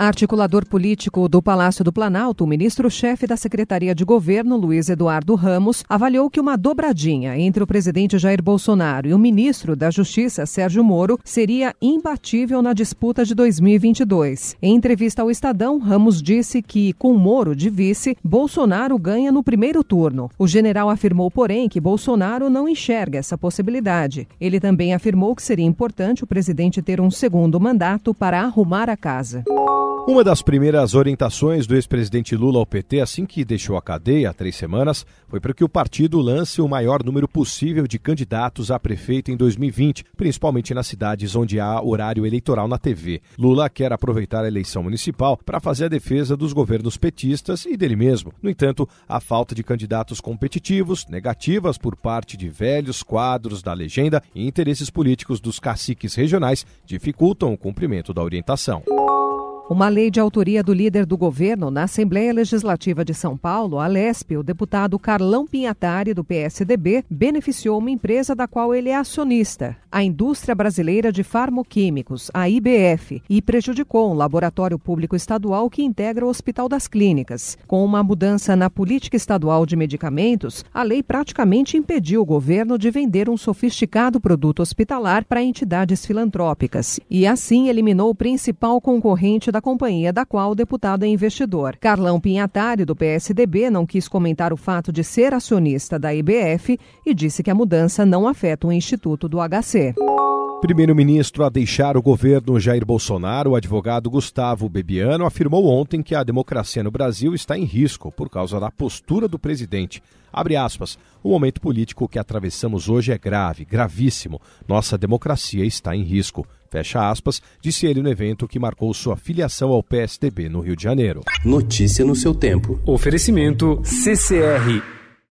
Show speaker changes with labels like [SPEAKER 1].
[SPEAKER 1] Articulador político do Palácio do Planalto, o ministro-chefe da Secretaria de Governo, Luiz Eduardo Ramos, avaliou que uma dobradinha entre o presidente Jair Bolsonaro e o ministro da Justiça, Sérgio Moro, seria imbatível na disputa de 2022. Em entrevista ao Estadão, Ramos disse que, com Moro de vice, Bolsonaro ganha no primeiro turno. O general afirmou, porém, que Bolsonaro não enxerga essa possibilidade. Ele também afirmou que seria importante o presidente ter um segundo mandato para arrumar a casa.
[SPEAKER 2] Uma das primeiras orientações do ex-presidente Lula ao PT, assim que deixou a cadeia há três semanas, foi para que o partido lance o maior número possível de candidatos a prefeito em 2020, principalmente nas cidades onde há horário eleitoral na TV. Lula quer aproveitar a eleição municipal para fazer a defesa dos governos petistas e dele mesmo. No entanto, a falta de candidatos competitivos, negativas por parte de velhos quadros da legenda e interesses políticos dos caciques regionais dificultam o cumprimento da orientação.
[SPEAKER 1] Uma lei de autoria do líder do governo na Assembleia Legislativa de São Paulo, a LESP, o deputado Carlão Pinhatari, do PSDB, beneficiou uma empresa da qual ele é acionista, a Indústria Brasileira de Farmoquímicos, a IBF, e prejudicou um laboratório público estadual que integra o Hospital das Clínicas. Com uma mudança na política estadual de medicamentos, a lei praticamente impediu o governo de vender um sofisticado produto hospitalar para entidades filantrópicas e, assim, eliminou o principal concorrente da da companhia da qual o deputado é investidor. Carlão Pinhatari, do PSDB, não quis comentar o fato de ser acionista da IBF e disse que a mudança não afeta o Instituto do HC.
[SPEAKER 2] Primeiro-ministro a deixar o governo Jair Bolsonaro, o advogado Gustavo Bebiano, afirmou ontem que a democracia no Brasil está em risco por causa da postura do presidente. Abre aspas. O momento político que atravessamos hoje é grave, gravíssimo. Nossa democracia está em risco. Fecha aspas, disse ele no evento que marcou sua filiação ao PSDB no Rio de Janeiro.
[SPEAKER 3] Notícia no seu tempo.
[SPEAKER 4] Oferecimento CCR